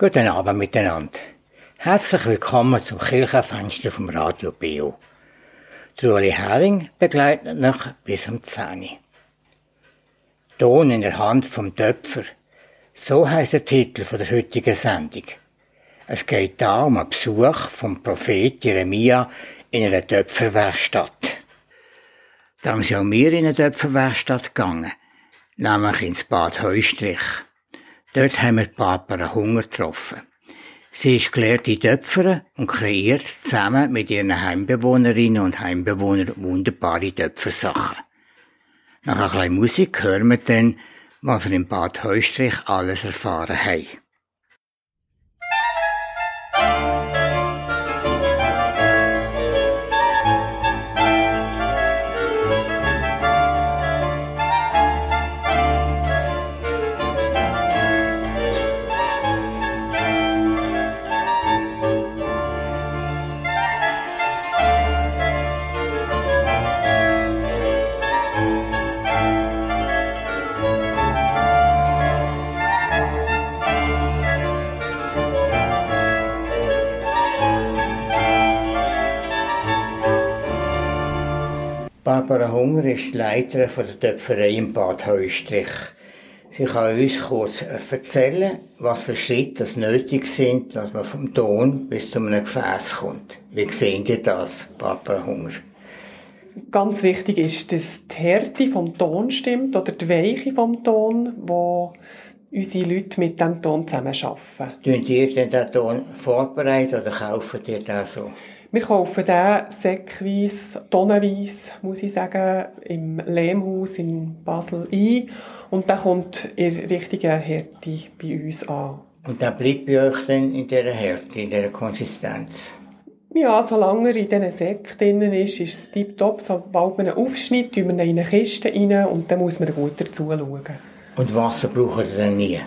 Guten Abend miteinander. Herzlich willkommen zum Kirchenfenster vom Radio Bio. Ueli Herring begleitet noch bis um 10 Uhr. Ton in der Hand vom Töpfer. So heißt der Titel der heutigen Sendung. Es geht da um einen Besuch vom Prophet Jeremia in einer Töpferwerkstatt. Darum sind auch wir in eine Töpferwerkstatt gegangen, nämlich ins Bad Heustrich. Dort haben wir Barbara Hunger getroffen. Sie ist gelehrte Töpferin und kreiert zusammen mit ihren Heimbewohnerinnen und Heimbewohnern wunderbare Töpfersachen. Nach ein bisschen Musik hören wir dann, was wir im Bad Heustrich alles erfahren haben. Barbara Hunger ist Leiterin der Töpferei im Bad Heustrich. Sie kann uns kurz erzählen, was für Schritte das nötig sind, dass man vom Ton bis zu einem Gefäß kommt. Wie sehen Sie das, Barbara Hunger? Ganz wichtig ist, dass die Härte vom Ton stimmt oder die Weiche vom Ton, wo unsere Leute mit dem Ton zusammen arbeiten. Tun ihr denn den Ton vorbereiten oder kaufen ihr den so? Wir kaufen den säckweise, tonnenweise, muss ich sagen, im Lehmhaus in Basel ein. Und der kommt in richtigen Härte bei uns an. Und der bleibt bei euch dann in dieser Härte, in dieser Konsistenz? Ja, solange er in diesen Säcken drin ist, ist es tiptop. Sobald man ihn aufschneidet, tun wir ihn in eine Kiste rein und dann muss man gut dazu schauen. Und Wasser braucht ihr dann nie?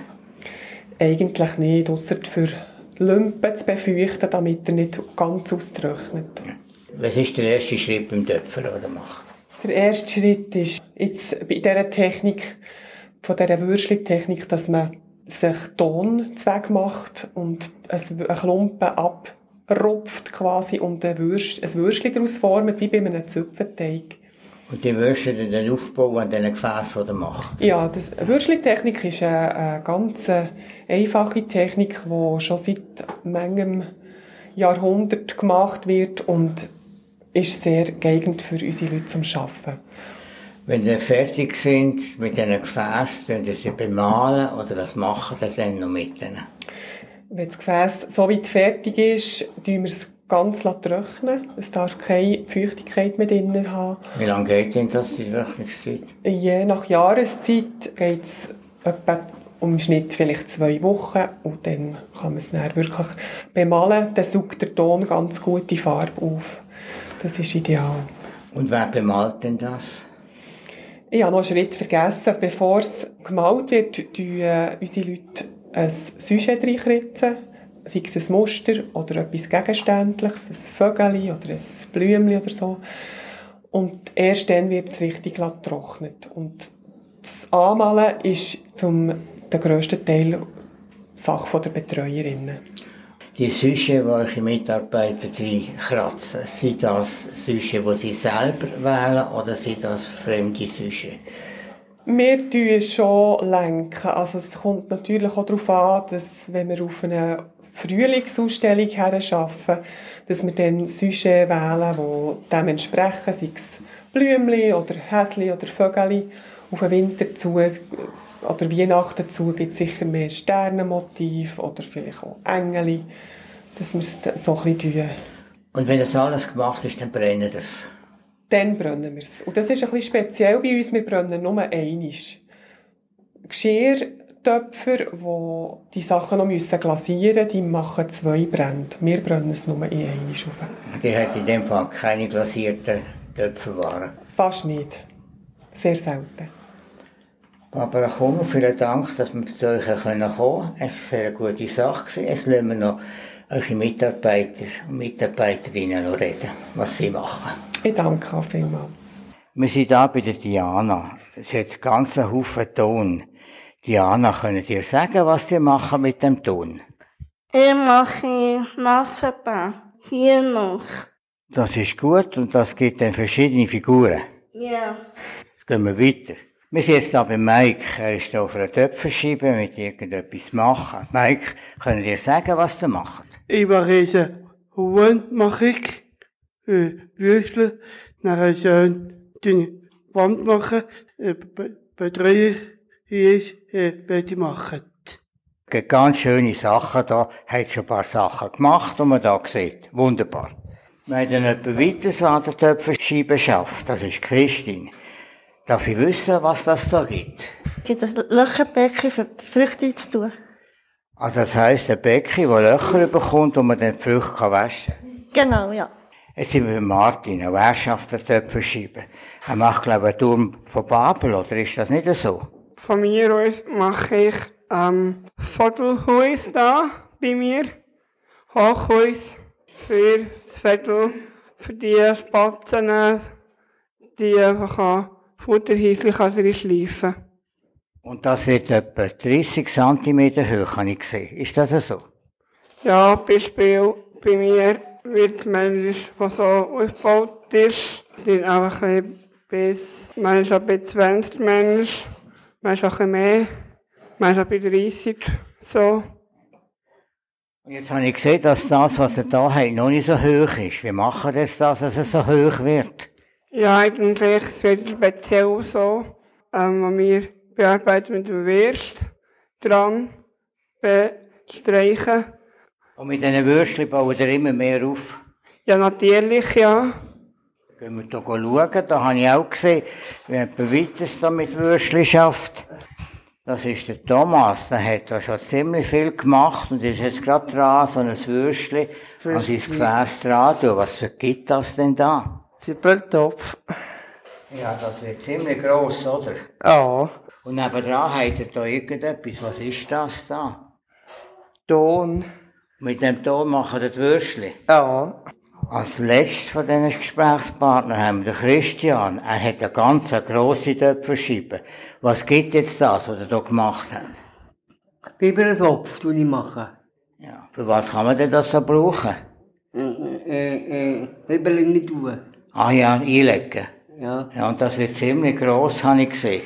Eigentlich nicht, außer für Lumpen zu befeuchten, damit er nicht ganz austrocknet. Was ist der erste Schritt beim Töpfer, den er macht? Der erste Schritt ist jetzt bei dieser Technik, von dieser Würschli-Technik, dass man sich Tonzweck macht und einen Klumpen abrupft quasi und ein Würschli daraus formt, wie bei einem Zupfenteig. Und die Würste dann aufbauen an diesen Gefäßen, die er macht? Ja, die Würschli-Technik ist eine, eine ganz einfache Technik, die schon seit manchem Jahrhundert gemacht wird und ist sehr geeignet für unsere Leute zum Arbeiten. Wenn sie fertig sind mit diesen Gefäßen, können sie bemalen oder was machen sie dann noch mit ihnen? Wenn das Gefäß so weit fertig ist, tun wir es ganz trocknen. Es darf keine Feuchtigkeit mehr drin haben. Wie lange geht denn das, die Trocknungszeit? Je nach Jahreszeit geht es etwa um Schnitt vielleicht zwei Wochen und dann kann man es dann wirklich bemalen. Dann saugt der Ton ganz gut die Farbe auf. Das ist ideal. Und wer bemalt denn das? Ich habe noch einen Schritt vergessen. Bevor es gemalt wird, tun äh, unsere Leute ein Sujet reinritzen. Sei es ein Muster oder etwas Gegenständliches, ein Vögel oder ein Blümchen oder so. Und erst dann wird es richtig getrocknet. Und das Anmalen ist zum der grösste Teil Sache der Betreuerinnen. Die Süsche, die eure Mitarbeiter kratzen, sind das Süsche, die sie selber wählen oder sind das fremde Süsche? Wir tun schon lenken. Also es kommt natürlich auch darauf an, dass wenn wir auf eine Frühlingsausstellung herarbeiten, dass wir dann Süsche wählen, die dem entsprechen, sei es Blümchen oder Häsli oder Vögel auf den Winter zu oder Weihnachten zu gibt es sicher mehr Sternenmotiv oder vielleicht auch Engel, dass wir es so ein bisschen tun. Und wenn das alles gemacht ist, dann brennen wir es? Dann brennen wir es. Und das ist ein bisschen speziell bei uns, wir brennen nur einmal. Geschirrtöpfer, die die Sachen noch müssen glasieren müssen, die machen zwei Brände. Wir brennen es nur in einmal auf. Die hat in dem Fall keine glasierten Töpferwaren? Fast nicht. Sehr selten. Aber komm, vielen Dank, dass wir zu euch kommen können. Es war eine sehr gute Sache. Jetzt lassen wir noch eure Mitarbeiter und Mitarbeiterinnen noch reden, was sie machen. Ich danke auch vielmals. Wir sind hier bei der Diana. Sie hat ganz einen Haufen Ton. Diana, könnt ihr sagen, was ihr machen mit dem Ton? Ich mache Massenbau. Hier noch. Das ist gut und das gibt dann verschiedene Figuren. Ja. Jetzt gehen wir weiter. Wir sind jetzt da bei Mike. Er ist hier auf einer Töpferscheibe mit irgendetwas machen. Mike, können ihr sagen, was ihr macht? Ich mache jetzt Huhn, mache ich, äh, Würstel, nachher schön dünne Wand machen, äh, be- betreue ich, äh, werde ich machen. Es gibt ganz schöne Sachen da. Hat schon ein paar Sachen gemacht, die man da sieht. Wunderbar. Wir haben dann jemand weiteres an der Töpferscheibe schafft. Das ist Christine. Darf ich wissen, was das da gibt? Gibt es Löcherbecken für Früchte zu tun? Also das heisst, ein Becken, das Löcher bekommt, wo man dann die Früchte kann waschen kann. Genau, ja. Jetzt sind wir bei Martin, ein Herrschaft der Töpferscheibe. Er macht, glaube ich, einen Turm von Babel, oder ist das nicht so? Von mir aus mache ich, ähm, Viertelhaus da, bei mir. Hochhaus für das Viertel, für die Spatzen, die einfach Futterhäuschen kann drin schleifen. Und das wird etwa 30 cm hoch, habe ich gesehen. Ist das so? Ja, Beispiel bei mir wird es manchmal, was so aufgebaut ist, sind einfach ein bis, manchmal bei 20 Menschen, manchmal auch ein mehr, manchmal bei 30, so. Und jetzt habe ich gesehen, dass das, was er da hat, noch nicht so hoch ist. Wie machen das, dass es so hoch wird? Ja, eigentlich es wird speziell so, ähm, wir bearbeiten mit dem Wirst dran bestreichen. Und mit diesen Würstchen bauen wir immer mehr auf. Ja, natürlich, ja. Gehen wir hier schauen. Da habe ich auch gesehen, wie jemand weiteres da mit Würstchen schafft. Das ist der Thomas. Der hat da schon ziemlich viel gemacht und ist jetzt gerade dran, so ein Würstchen an sein Gefäß dran tun. Was gibt das denn da? Zippeltopf. Ja, das wird ziemlich gross, oder? Ja. Und nebenan hat er da irgendetwas. Was ist das da? Ton. Mit dem Ton machen wir die Würstchen. Ja. Als letztes von diesen Gesprächspartnern haben wir den Christian. Er hat eine ganz grosse Töpferscheibe. Was gibt jetzt das, was er hier gemacht hat? Bibertopf tue ich machen. Ja, für was kann man denn das so brauchen? Äh, äh, äh, nicht tun. Ah ja, einlegen. Ja, Ja, und das wird ziemlich gross, habe ich gesehen.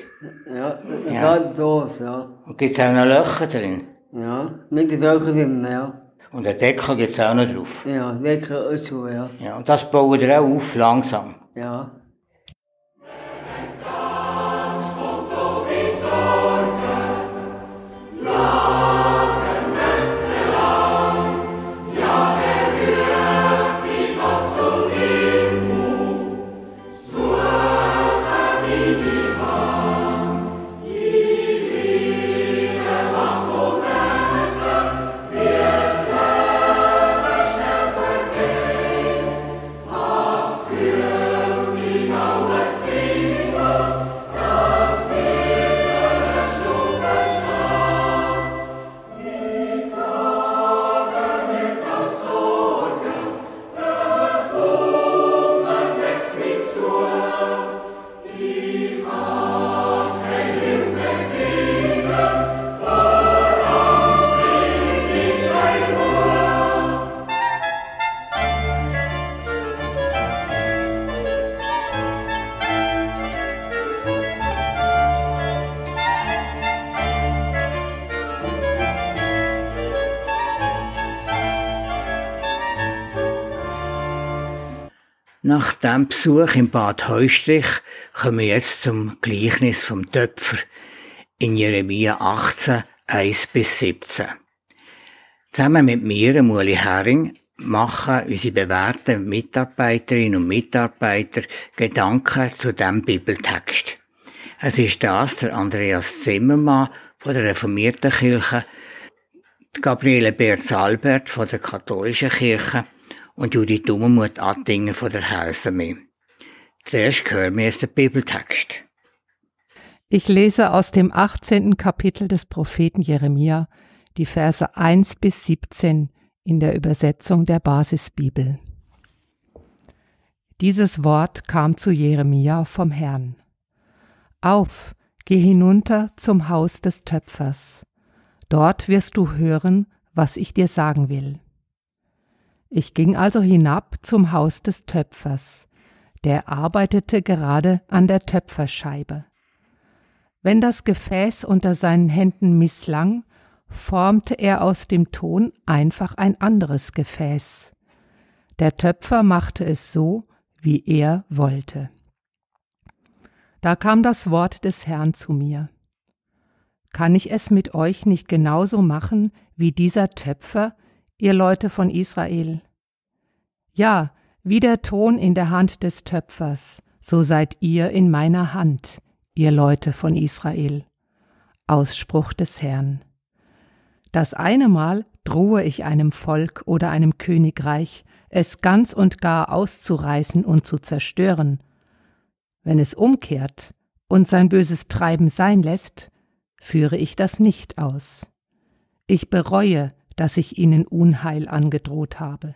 ja, Ja. ja. so, ja. Und gibt es auch noch Löcher drin? Ja, mit den Löchern drin, ja. Und einen Deckel gibt es auch noch drauf. Ja, Deckel und so, ja. Ja, und das bauen wir auch auf, langsam. Ja. Nach dem Besuch im Bad Heustrich kommen wir jetzt zum Gleichnis vom Töpfer in Jeremia 18, 1 bis 17. Zusammen mit mir, Muli Hering, machen unsere bewährten Mitarbeiterinnen und Mitarbeiter Gedanken zu dem Bibeltext. Es ist das der Andreas Zimmermann von der reformierten Kirche, Gabriele Berz-Albert von der katholischen Kirche und Judith Dummermuth Attinger von der Heilsarmee. Zuerst hören wir jetzt den Bibeltext. Ich lese aus dem 18. Kapitel des Propheten Jeremia die Verse 1 bis 17 in der Übersetzung der Basisbibel. Dieses Wort kam zu Jeremia vom Herrn. Auf, geh hinunter zum Haus des Töpfers. Dort wirst du hören, was ich dir sagen will. Ich ging also hinab zum Haus des Töpfers, der arbeitete gerade an der Töpferscheibe. Wenn das Gefäß unter seinen Händen misslang, formte er aus dem Ton einfach ein anderes Gefäß. Der Töpfer machte es so, wie er wollte. Da kam das Wort des Herrn zu mir. Kann ich es mit euch nicht genauso machen wie dieser Töpfer, ihr Leute von Israel? Ja, wie der Ton in der Hand des Töpfers, so seid ihr in meiner Hand, ihr Leute von Israel. Ausspruch des Herrn. Das eine Mal drohe ich einem Volk oder einem Königreich, es ganz und gar auszureißen und zu zerstören. Wenn es umkehrt und sein böses Treiben sein lässt, führe ich das nicht aus. Ich bereue, dass ich ihnen Unheil angedroht habe.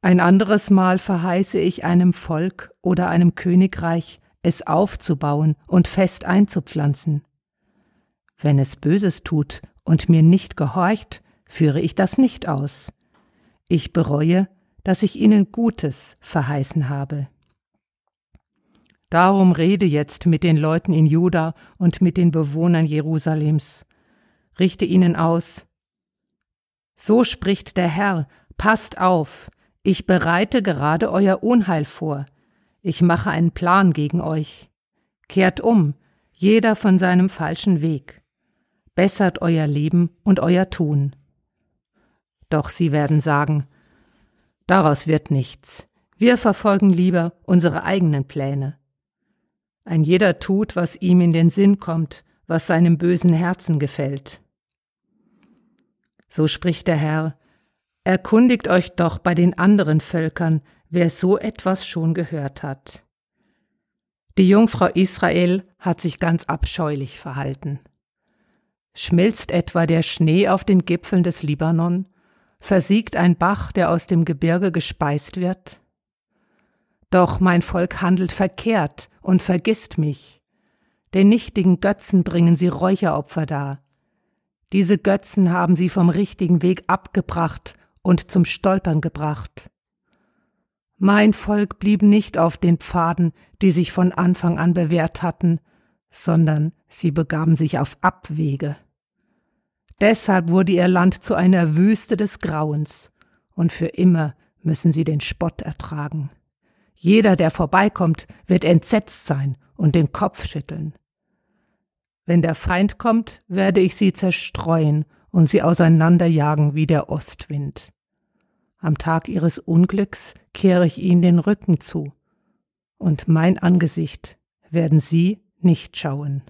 Ein anderes Mal verheiße ich einem Volk oder einem Königreich, es aufzubauen und fest einzupflanzen. Wenn es Böses tut und mir nicht gehorcht, führe ich das nicht aus. Ich bereue, dass ich ihnen Gutes verheißen habe. Darum rede jetzt mit den Leuten in Juda und mit den Bewohnern Jerusalems. Richte ihnen aus. So spricht der Herr, passt auf, ich bereite gerade euer Unheil vor. Ich mache einen Plan gegen euch. Kehrt um, jeder von seinem falschen Weg bessert euer Leben und euer Tun. Doch sie werden sagen, daraus wird nichts. Wir verfolgen lieber unsere eigenen Pläne. Ein jeder tut, was ihm in den Sinn kommt, was seinem bösen Herzen gefällt. So spricht der Herr, erkundigt euch doch bei den anderen Völkern, wer so etwas schon gehört hat. Die Jungfrau Israel hat sich ganz abscheulich verhalten. Schmilzt etwa der Schnee auf den Gipfeln des Libanon? Versiegt ein Bach, der aus dem Gebirge gespeist wird? Doch mein Volk handelt verkehrt und vergisst mich. Den nichtigen Götzen bringen sie Räucheropfer dar. Diese Götzen haben sie vom richtigen Weg abgebracht und zum Stolpern gebracht. Mein Volk blieb nicht auf den Pfaden, die sich von Anfang an bewährt hatten, sondern sie begaben sich auf Abwege. Deshalb wurde ihr Land zu einer Wüste des Grauens, und für immer müssen sie den Spott ertragen. Jeder, der vorbeikommt, wird entsetzt sein und den Kopf schütteln. Wenn der Feind kommt, werde ich sie zerstreuen und sie auseinanderjagen wie der Ostwind. Am Tag ihres Unglücks kehre ich ihnen den Rücken zu, und mein Angesicht werden sie nicht schauen.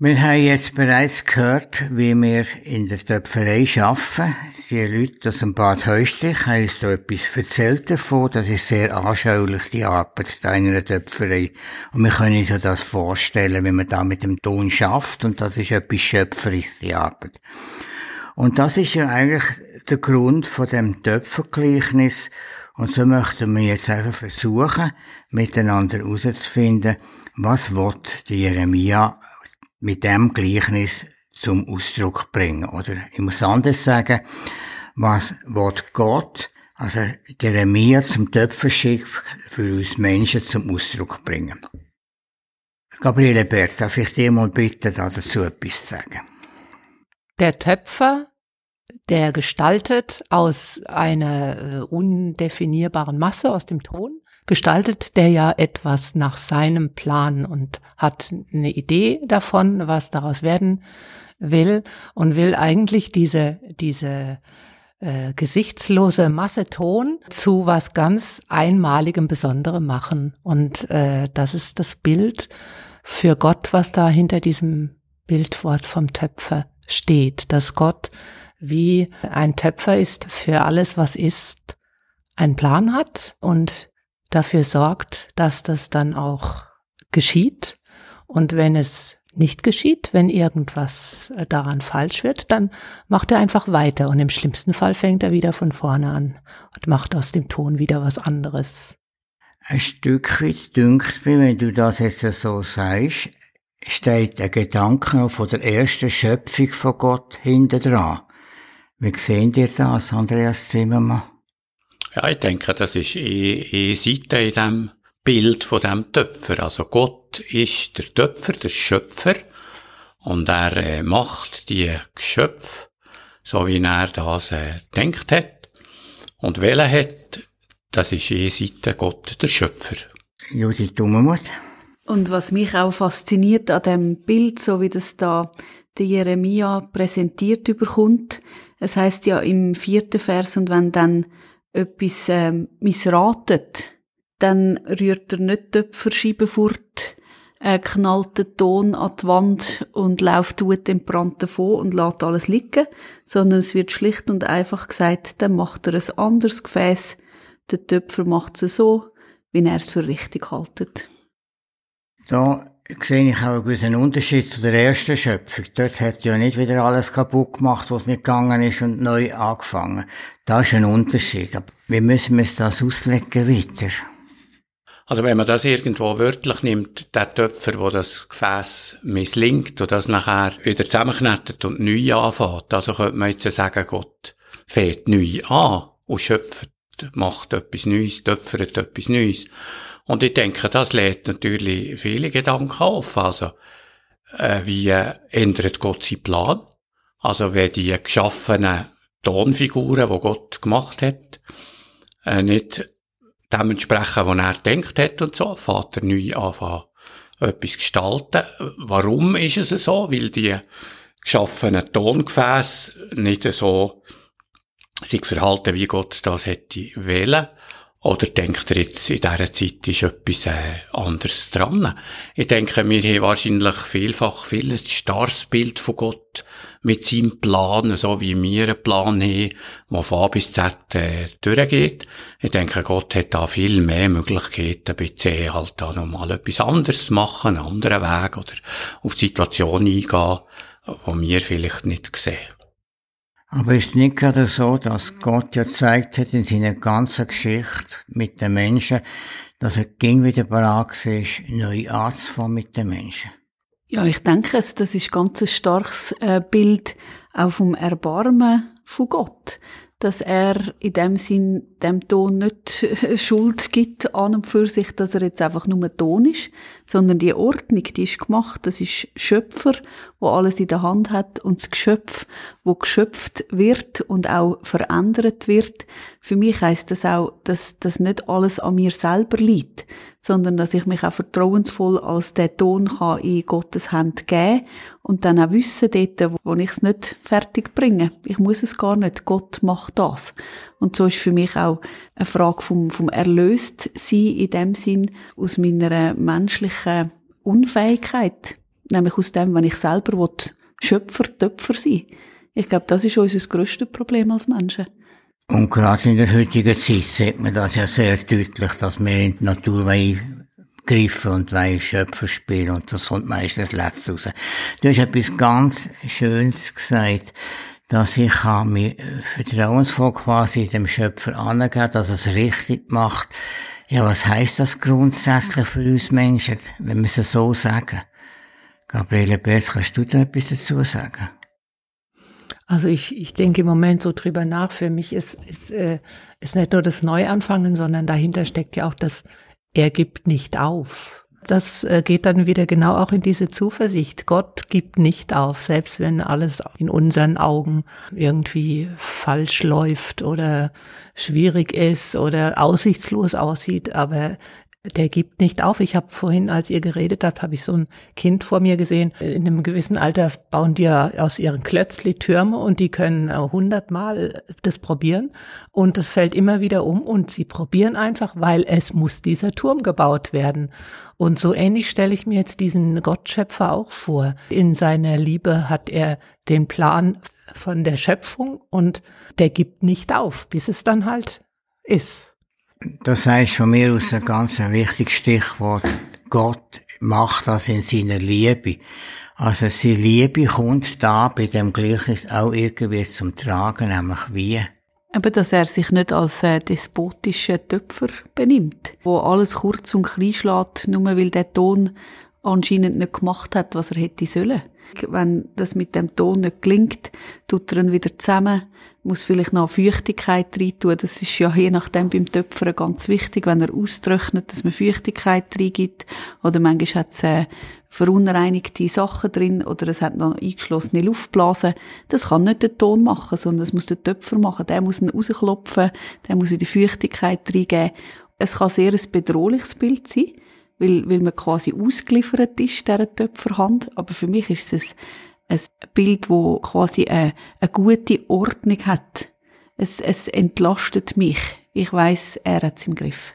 Wir haben jetzt bereits gehört, wie wir in der Töpferei arbeiten. Die Leute aus dem Bad Heustich haben uns da etwas erzählt davon. Das ist sehr anschaulich, die Arbeit in einer Töpferei. Und wir können uns das vorstellen, wie man da mit dem Ton schafft. Und das ist etwas Schöpferisches, die Arbeit. Und das ist ja eigentlich der Grund von dem Töpfergleichnis. Und so möchten wir jetzt einfach versuchen, miteinander herauszufinden, was wird die Jeremia mit dem Gleichnis zum Ausdruck bringen. Oder ich muss anders sagen, was wird Gott, also Jeremia zum Töpferschick für uns Menschen zum Ausdruck bringen. Gabriele Bert, darf ich dir mal bitten, dazu etwas zu sagen? Der Töpfer, der gestaltet aus einer äh, undefinierbaren Masse aus dem Ton, gestaltet der ja etwas nach seinem Plan und hat eine Idee davon, was daraus werden will und will eigentlich diese, diese äh, gesichtslose Masse Ton zu was ganz Einmaligem, Besonderem machen. Und äh, das ist das Bild für Gott, was da hinter diesem Bildwort vom Töpfer steht, dass Gott wie ein Töpfer ist für alles, was ist, einen Plan hat und dafür sorgt, dass das dann auch geschieht. Und wenn es nicht geschieht, wenn irgendwas äh, daran falsch wird, dann macht er einfach weiter und im schlimmsten Fall fängt er wieder von vorne an und macht aus dem Ton wieder was anderes. Ein Stück weit dünkt mir, wenn du das jetzt so sagst, steht der Gedanke von der ersten Schöpfung von Gott hinter dran. Wie sehen ihr das, Andreas Zimmermann? Ja, ich denke, das ist eh, eh Seite in dem Bild von dem Töpfer. Also Gott ist der Töpfer, der Schöpfer. Und er äh, macht die Geschöpfe, so wie er das äh, denkt hat. Und wählen hat, das ist eh Seite Gott, der Schöpfer. Judith Dummermuth. Und was mich auch fasziniert an dem Bild, so wie das da der Jeremia präsentiert überkommt, es heißt ja im vierten Vers, und wenn dann etwas ähm, missratet, dann rührt er nicht die Töpferscheibe fort, äh, knallt den Ton an die Wand und läuft entbrannt davon und lässt alles liegen, sondern es wird schlicht und einfach gesagt, dann macht er ein anderes Gefäß, der Töpfer macht es so, wie er es für richtig haltet. Da sehe ich auch einen gewissen Unterschied zu der ersten Schöpfung. Dort hat ja nicht wieder alles kaputt gemacht, was nicht gegangen ist und neu angefangen. Da ist ein Unterschied. Aber wie müssen wir das auslegen weiter? Also wenn man das irgendwo wörtlich nimmt, der Töpfer, wo das Gefäß misslingt und das nachher wieder zusammenknettet und neu anfängt, also könnte man jetzt sagen, Gott fängt neu an und schöpft, macht etwas Neues, töpfert etwas Neues. Und ich denke, das lädt natürlich viele Gedanken auf. Also, äh, wie äh, ändert Gott seinen Plan? Also, wenn die geschaffenen Tonfiguren, die Gott gemacht hat, äh, nicht dementsprechend, was er denkt hat und so, Vater neu anfangen, etwas gestalten. Warum ist es so? Weil die geschaffenen Tongefäße nicht so sich verhalten, wie Gott das hätte wählen. Oder denkt er jetzt, in dieser Zeit ist etwas äh, anderes dran? Ich denke, wir haben wahrscheinlich vielfach viel ein starres Bild von Gott mit seinem Plan, so wie wir einen Plan haben, der von A bis Z äh, durchgeht. Ich denke, Gott hat da viel mehr Möglichkeiten, bei C halt da nochmal etwas anderes zu machen, einen anderen Weg oder auf die Situation eingehen, die wir vielleicht nicht sehen. Aber ist nicht gerade so, dass Gott ja gezeigt hat in seiner ganzen Geschichte mit den Menschen, dass er ging wieder bereit ist, neu anzufangen mit den Menschen? Ja, ich denke, das ist ganz ein starkes äh, Bild auch vom Erbarmen von Gott. Dass er in dem Sinn dem Ton nicht Schuld gibt an und für sich, dass er jetzt einfach nur Ton ist, sondern die Ordnung, die ist gemacht. Das ist Schöpfer, wo alles in der Hand hat und das Geschöpf, wo geschöpft wird und auch verändert wird. Für mich heißt das auch, dass das nicht alles an mir selber liegt, sondern dass ich mich auch vertrauensvoll als der Ton kann in Gottes Hand geben und dann auch wissen dort, wo ich es nicht fertig bringe. Ich muss es gar nicht. Gott macht das. Und so ist für mich auch eine Frage vom, vom Erlöstsein in dem Sinn aus meiner menschlichen Unfähigkeit Nämlich aus dem, wenn ich selber will, Schöpfer, Töpfer sein Ich glaube, das ist unser grösstes Problem als Menschen. Und gerade in der heutigen Zeit sieht man das ja sehr deutlich, dass wir in die Natur greifen und Schöpfer spielen und das kommt meistens letzt raus. Du hast etwas ganz Schönes gesagt, dass ich kann mir vertrauensvoll quasi dem Schöpfer angeben, dass er es richtig macht. Ja, was heißt das grundsätzlich für uns Menschen, wenn wir es so sagen? Gabriele Berz, kannst du da etwas dazu sagen? Also ich, ich denke im Moment so drüber nach. Für mich ist, ist, äh, ist nicht nur das Neuanfangen, sondern dahinter steckt ja auch das, er gibt nicht auf. Das äh, geht dann wieder genau auch in diese Zuversicht. Gott gibt nicht auf, selbst wenn alles in unseren Augen irgendwie falsch läuft oder schwierig ist oder aussichtslos aussieht. Aber der gibt nicht auf. Ich habe vorhin, als ihr geredet habt, habe ich so ein Kind vor mir gesehen. In einem gewissen Alter bauen die ja aus ihren Klötzli Türme und die können hundertmal das probieren und das fällt immer wieder um und sie probieren einfach, weil es muss dieser Turm gebaut werden. Und so ähnlich stelle ich mir jetzt diesen Gottschöpfer auch vor. In seiner Liebe hat er den Plan von der Schöpfung und der gibt nicht auf, bis es dann halt ist. Das heißt von mir aus ein ganz wichtiges Stichwort. Gott macht das in seiner Liebe. Also seine Liebe kommt da bei dem Gleichnis auch irgendwie zum Tragen, nämlich wie? Eben, dass er sich nicht als äh, despotischer Töpfer benimmt, wo alles kurz und klein schlägt, nur weil der Ton anscheinend nicht gemacht hat, was er hätte sollen. Wenn das mit dem Ton nicht gelingt, tut er ihn wieder zusammen, muss vielleicht noch Feuchtigkeit reintun. Das ist ja je nachdem beim Töpfern ganz wichtig, wenn er austrocknet, dass man Feuchtigkeit reingibt. Oder manchmal hat es äh, verunreinigte Sachen drin oder es hat noch eingeschlossene Luftblasen. Das kann nicht der Ton machen, sondern das muss der Töpfer machen. Der muss ihn rausklopfen, der muss wieder Feuchtigkeit reingeben. Es kann sehr ein bedrohliches Bild sein, weil, weil man quasi ausgeliefert ist, dieser Töpferhand. Aber für mich ist es ein Bild, wo quasi eine, eine gute Ordnung hat. Es, es entlastet mich. Ich weiß, er hat es im Griff.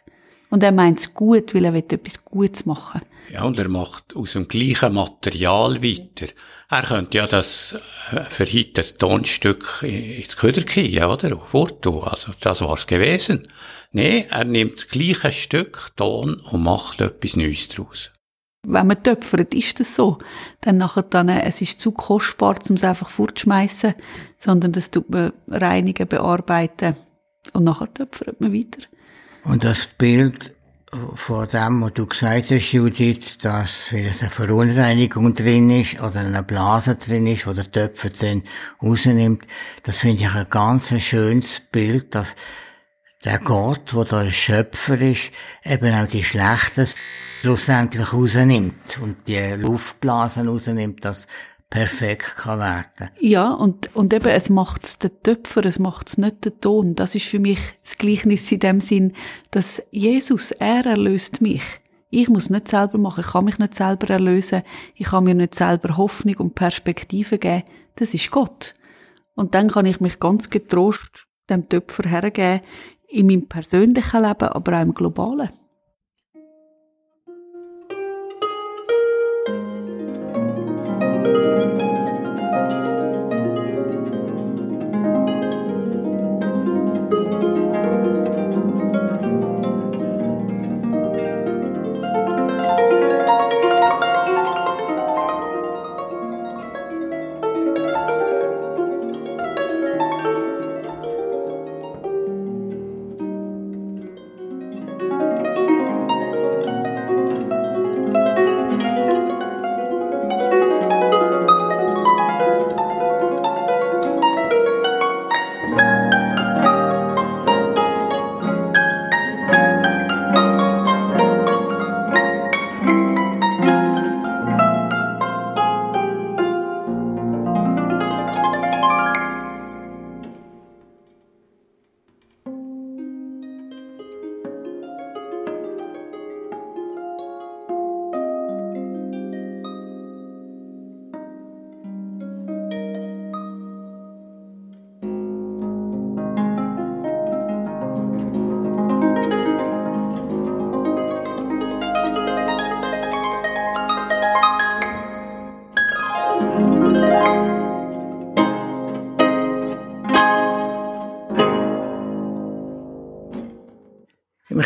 Und er meint es gut, weil er will etwas Gutes machen. Ja, und er macht aus dem gleichen Material weiter. Er könnte ja das äh, verhittete Tonstück ins Köder kriegen, oder? Fortun. Also, das war's gewesen. Nee, er nimmt das gleiche Stück Ton und macht etwas Neues daraus. Wenn man töpfert, ist das so. Dann nachher dann, äh, es ist zu kostbar, um es einfach fortzuschmeißen, sondern das tut man reinigen, bearbeiten und nachher töpfert man weiter. Und das Bild von dem, was du gesagt hast, Judith, dass vielleicht eine Verunreinigung drin ist oder eine Blase drin ist, wo der Töpfer dann rausnimmt, das finde ich ein ganz schönes Bild, dass der Gott, der der Schöpfer ist, eben auch die Schlechten schlussendlich rausnimmt und die Luftblasen rausnimmt, dass perfekt kann werden. Ja, und, und eben, es macht's der Töpfer, es macht's nicht der Ton. Das ist für mich das Gleichnis in dem Sinn, dass Jesus, er erlöst mich. Ich muss nicht selber machen, ich kann mich nicht selber erlösen, ich kann mir nicht selber Hoffnung und Perspektive geben. Das ist Gott. Und dann kann ich mich ganz getrost dem Töpfer hergeben, in meinem persönlichen Leben, aber auch im globalen. Música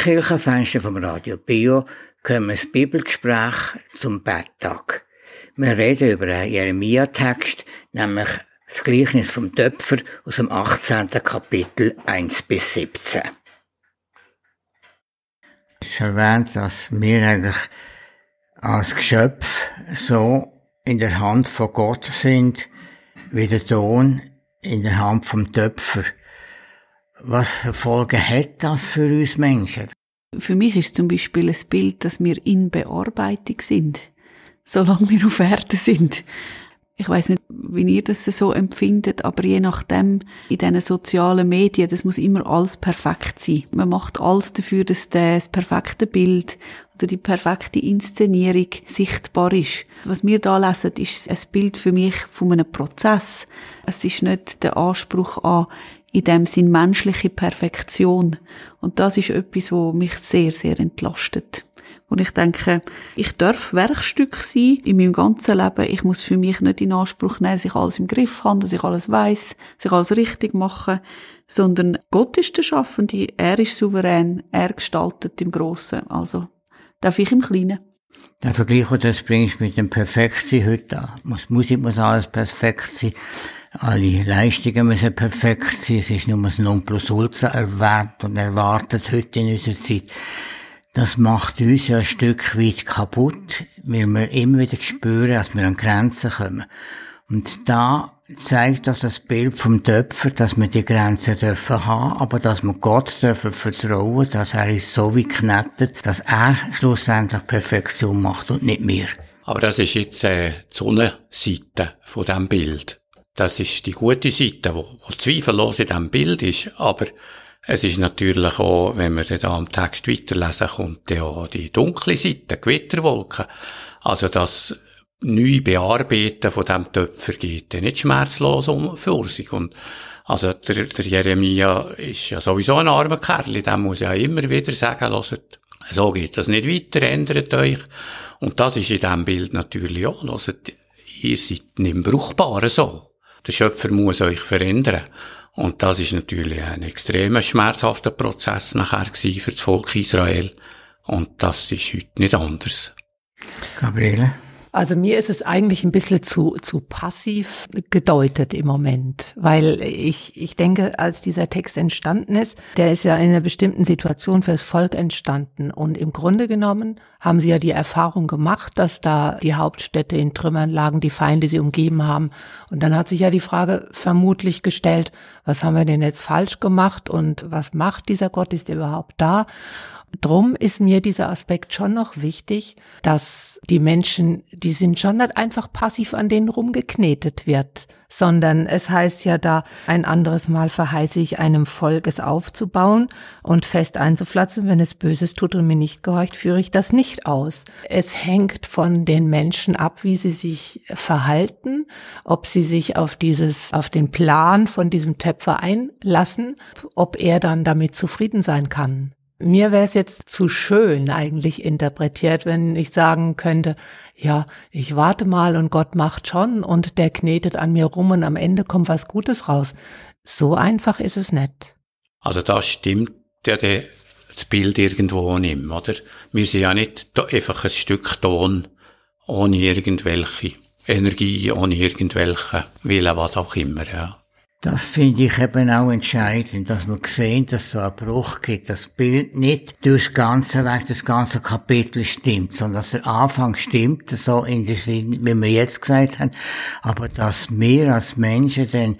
Kirchenfenster vom Radio Bio kommen das Bibelgespräch zum Betttag. Wir reden über einen Jeremia-Text, nämlich das Gleichnis vom Töpfer aus dem 18. Kapitel 1 bis 17. Es ist erwähnt, dass wir eigentlich als Geschöpf so in der Hand von Gott sind, wie der Ton in der Hand vom Töpfer. Was für Folgen hat das für uns Menschen? Für mich ist zum Beispiel ein Bild, dass wir in Bearbeitung sind, solange wir auf Erde sind. Ich weiß nicht, wie ihr das so empfindet, aber je nachdem, in diesen sozialen Medien, das muss immer alles perfekt sein. Man macht alles dafür, dass das perfekte Bild oder die perfekte Inszenierung sichtbar ist. Was wir da lesen, ist ein Bild für mich von einem Prozess. Es ist nicht der Anspruch an, in dem Sinn menschliche Perfektion. Und das ist etwas, wo mich sehr, sehr entlastet. Und ich denke, ich darf Werkstück sein in meinem ganzen Leben. Ich muss für mich nicht in Anspruch nehmen, dass ich alles im Griff habe, dass ich alles weiß, dass ich alles richtig mache, sondern Gott ist der Schaffende, er ist souverän, er gestaltet im Großen. Also darf ich im Kleinen. Der Vergleich, den du bringst mit dem Perfektsein heute an. Musik muss alles perfekt sein. Alle Leistungen müssen perfekt sein. Es ist nur das Nonplusultra erwähnt und erwartet heute in unserer Zeit. Das macht uns ja ein Stück weit kaputt, weil wir immer wieder spüren, dass wir an Grenzen kommen. Und da zeigt uns das Bild vom Töpfer, dass wir die Grenzen dürfen haben, aber dass wir Gott dürfen vertrauen, dass er uns so wie knettet, dass er schlussendlich Perfektion macht und nicht wir. Aber das ist jetzt äh, die Sonnenseite von diesem Bild. Das ist die gute Seite, wo, wo zweifellos in diesem Bild ist, aber es ist natürlich auch, wenn wir dann am Text weiterlesen, kommt ja auch die dunkle Seite, Gewitterwolken. Also das neu Bearbeiten von dem Töpfer geht dann nicht schmerzlos um für sich. Und also der, der Jeremia ist ja sowieso ein armer Kerl, der muss ja immer wieder sagen, hört, so geht das nicht weiter, ändert euch. Und das ist in diesem Bild natürlich auch, hört, ihr seid nicht brauchbar so. Der Schöpfer muss euch verändern. Und das ist natürlich ein extrem schmerzhafter Prozess nachher für das Volk Israel. Und das ist heute nicht anders. Gabriele? Also mir ist es eigentlich ein bisschen zu, zu passiv gedeutet im Moment, weil ich, ich denke, als dieser Text entstanden ist, der ist ja in einer bestimmten Situation fürs Volk entstanden. Und im Grunde genommen haben sie ja die Erfahrung gemacht, dass da die Hauptstädte in Trümmern lagen, die Feinde sie umgeben haben. Und dann hat sich ja die Frage vermutlich gestellt, was haben wir denn jetzt falsch gemacht und was macht dieser Gott, ist er überhaupt da? Drum ist mir dieser Aspekt schon noch wichtig, dass die Menschen, die sind schon nicht einfach passiv an denen rumgeknetet wird, sondern es heißt ja da, ein anderes Mal verheiße ich einem Volk es aufzubauen und fest einzupflanzen, wenn es Böses tut und mir nicht gehorcht, führe ich das nicht aus. Es hängt von den Menschen ab, wie sie sich verhalten, ob sie sich auf dieses, auf den Plan von diesem Töpfer einlassen, ob er dann damit zufrieden sein kann. Mir wäre es jetzt zu schön eigentlich interpretiert, wenn ich sagen könnte, ja, ich warte mal und Gott macht schon und der knetet an mir rum und am Ende kommt was Gutes raus. So einfach ist es nicht. Also da stimmt ja das Bild irgendwo nicht, oder? Wir sind ja nicht einfach ein Stück Ton ohne irgendwelche Energie, ohne irgendwelche Willen, was auch immer, ja. Das finde ich eben auch entscheidend, dass man sehen, dass so einen Bruch gibt. Das Bild nicht durchs ganze Weg, das ganze Kapitel stimmt, sondern dass der Anfang stimmt, so in der Sinn, wie wir jetzt gesagt haben, aber dass wir als Menschen dann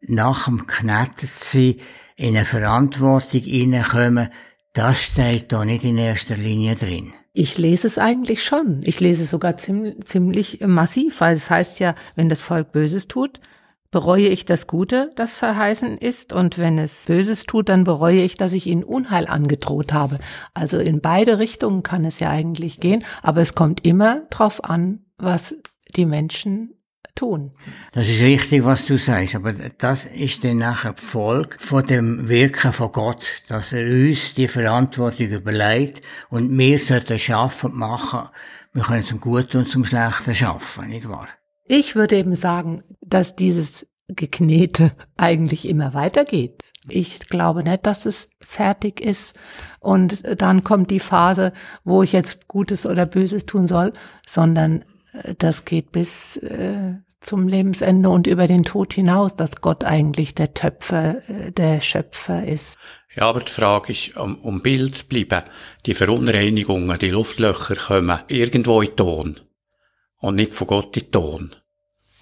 nach dem Knettetsein in eine Verantwortung hineinkommen, das steht da nicht in erster Linie drin. Ich lese es eigentlich schon. Ich lese es sogar ziemlich, ziemlich massiv, weil es heißt ja, wenn das Volk Böses tut, bereue ich das Gute, das verheißen ist, und wenn es Böses tut, dann bereue ich, dass ich ihnen Unheil angedroht habe. Also in beide Richtungen kann es ja eigentlich gehen, aber es kommt immer drauf an, was die Menschen tun. Das ist richtig, was du sagst, aber das ist dann nachher Folge von dem Wirken von Gott, dass er uns die Verantwortung überlegt und wir sollten schaffen und machen. Wir können zum Guten und zum Schlechten schaffen, nicht wahr? Ich würde eben sagen, dass dieses Geknete eigentlich immer weitergeht. Ich glaube nicht, dass es fertig ist und dann kommt die Phase, wo ich jetzt Gutes oder Böses tun soll, sondern äh, das geht bis äh, zum Lebensende und über den Tod hinaus, dass Gott eigentlich der Töpfer, äh, der Schöpfer ist. Ja, aber die Frage ist, um, um Bild zu bleiben, die Verunreinigungen, die Luftlöcher kommen irgendwo in Ton und nicht von Gott in Ton.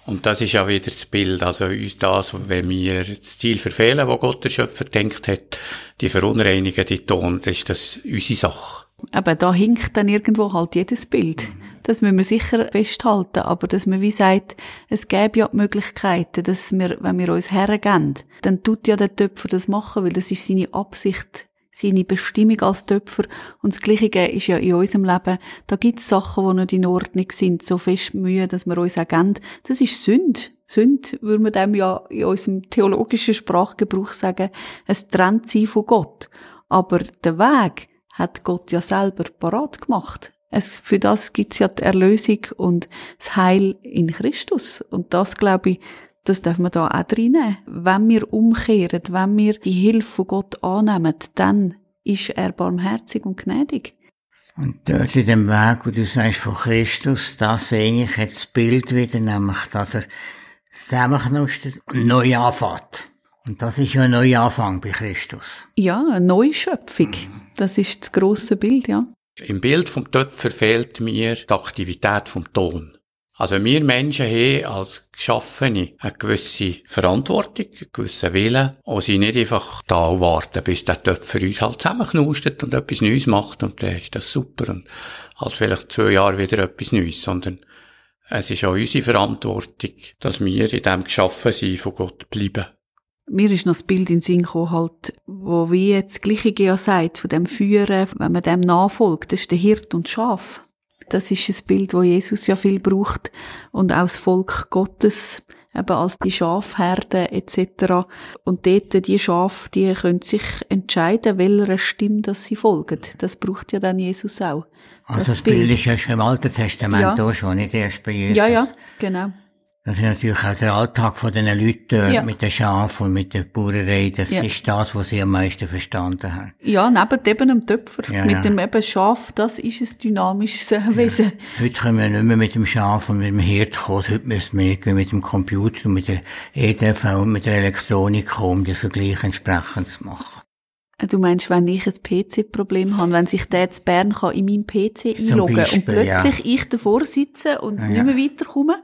Und das ist ja wieder das Bild, also uns das, wenn wir das Ziel verfehlen, wo Gott der Schöpfer denkt hat, die verunreinigen die Ton, das ist das unsere Sache. Aber da hinkt dann irgendwo halt jedes Bild. Das müssen wir sicher festhalten, aber dass man wie sagt, es gäbe ja die Möglichkeiten, dass wir, wenn wir uns hergeben, dann tut ja der Töpfer das machen, weil das ist seine Absicht, seine Bestimmung als Töpfer. Und das Gleiche ist ja in unserem Leben, da gibt es Sachen, die nicht in Ordnung sind, so fest Mühe, dass wir uns geben. Das ist Sünde. Sünde, würde man dem ja in unserem theologischen Sprachgebrauch sagen, es trennt sie von Gott. Aber der Weg hat Gott ja selber parat gemacht. Es, für das gibt's ja die Erlösung und das Heil in Christus. Und das, glaube ich, das darf man da auch reinnehmen. Wenn wir umkehren, wenn wir die Hilfe von Gott annehmen, dann ist er barmherzig und gnädig. Und dort in dem Weg, wo du sagst von Christus, das sehe ich jetzt das Bild wieder, nämlich, dass er zusammenknustet und neu anfängt. Und das ist ja ein Neuanfang bei Christus. Ja, eine Neuschöpfung. Das ist das grosse Bild, ja. Im Bild vom Töpfer fehlt mir die Aktivität vom Ton. Also wir Menschen haben als Geschaffene eine gewisse Verantwortung, einen gewissen Willen und sind nicht einfach da und warten, bis der Töpfer uns halt zusammenknustet und etwas Neues macht und dann ist das super und halt vielleicht zwei Jahre wieder etwas Neues, sondern es ist auch unsere Verantwortung, dass wir in dem geschaffen sind von Gott bleiben. Mir ist noch das Bild in den Sinn gekommen, halt, wo wie jetzt das Gleiche ja sagt, von dem Führen, wenn man dem nachfolgt, das ist der Hirt und Schaf. Das ist ein Bild, wo Jesus ja viel braucht und auch das Volk Gottes, eben als die Schafherde etc. Und dort, die Schafe, die können sich entscheiden, welcher Stimme dass sie folgen. Das braucht ja dann Jesus auch. Also das, das Bild. Ist ja schon im Alten Testament ja. da schon, nicht erst bei Jesus. Ja, ja, genau. Das ist natürlich auch der Alltag von den Leuten ja. mit den Schafen und mit der Bauerei. Das ja. ist das, was sie am meisten verstanden haben. Ja, neben eben dem Töpfer. Ja, mit dem eben Schaf, das ist ein dynamisches Wesen. Heute können wir nicht mehr mit dem Schaf und mit dem Hirt kommen. Heute müssen wir mit dem Computer und mit der EDV und mit der Elektronik kommen, um den Vergleich entsprechend zu machen. Du meinst, wenn ich ein PC-Problem habe, wenn sich der zu Bern kann in meinen PC einloggen Beispiel, und plötzlich ich davor sitze und nicht mehr weiterkomme